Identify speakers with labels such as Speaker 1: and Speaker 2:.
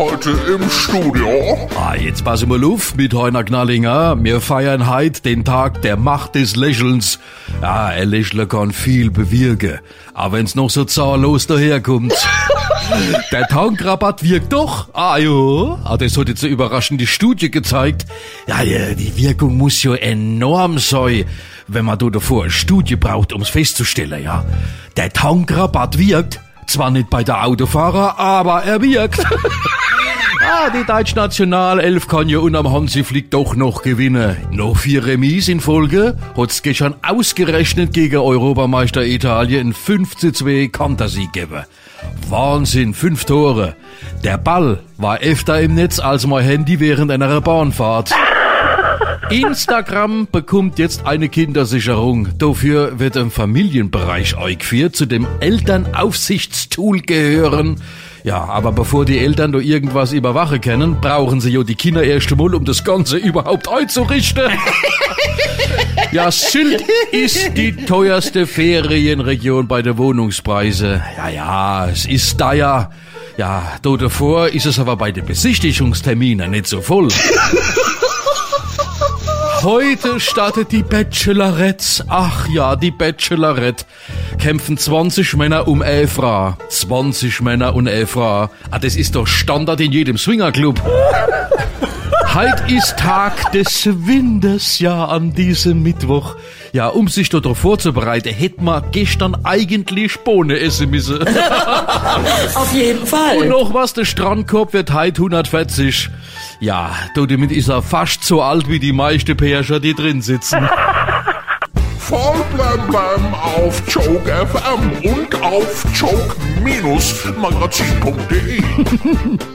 Speaker 1: Heute im Studio.
Speaker 2: Ah, jetzt passen wir auf mit Heiner Knallinger. Wir feiern heute den Tag der Macht des Lächelns. Ja, ein Lächeln kann viel bewirken. Aber wenn's noch so zahllos daherkommt. Der Tankrabatt wirkt doch. Ah, jo. Ah, das hat jetzt eine überraschende Studie gezeigt. Ja, ja, die Wirkung muss ja enorm sein, wenn man da davor eine Studie braucht, ums festzustellen, ja. Der Tankrabatt wirkt. Zwar nicht bei der Autofahrer, aber er wirkt. Ah, die deutsche Nationalelf kann ja unterm Hansi Flick doch noch gewinnen. Noch vier Remis in Folge hat's gestern ausgerechnet gegen Europameister Italien in 5 zu 2 Kantersieg gegeben. Wahnsinn, fünf Tore. Der Ball war öfter im Netz als mein Handy während einer Bahnfahrt. Instagram bekommt jetzt eine Kindersicherung. Dafür wird im Familienbereich eingeführt, zu dem Elternaufsichtstool gehören. Ja, aber bevor die Eltern da irgendwas überwachen können, brauchen sie ja die Kinder erst einmal, um das Ganze überhaupt einzurichten. Ja, Sylt ist die teuerste Ferienregion bei der Wohnungspreise. Ja, ja, es ist da ja. Ja, da davor ist es aber bei den Besichtigungsterminen nicht so voll. Heute startet die Bachelorette. Ach ja, die Bachelorette. Kämpfen 20 Männer um 11 Fra. 20 Männer um 11 Fra. Ah, das ist doch Standard in jedem Swingerclub. Heute ist Tag des Windes, ja, an diesem Mittwoch. Ja, um sich darauf vorzubereiten, hätte man gestern eigentlich Bohne essen müssen.
Speaker 3: Auf jeden Fall.
Speaker 2: Und noch was, der Strandkorb wird heute 140. Ja, du, damit ist er fast so alt wie die meisten Pärscher, die drin sitzen.
Speaker 1: Voll blem blem auf Joke FM und auf joke-magazin.de.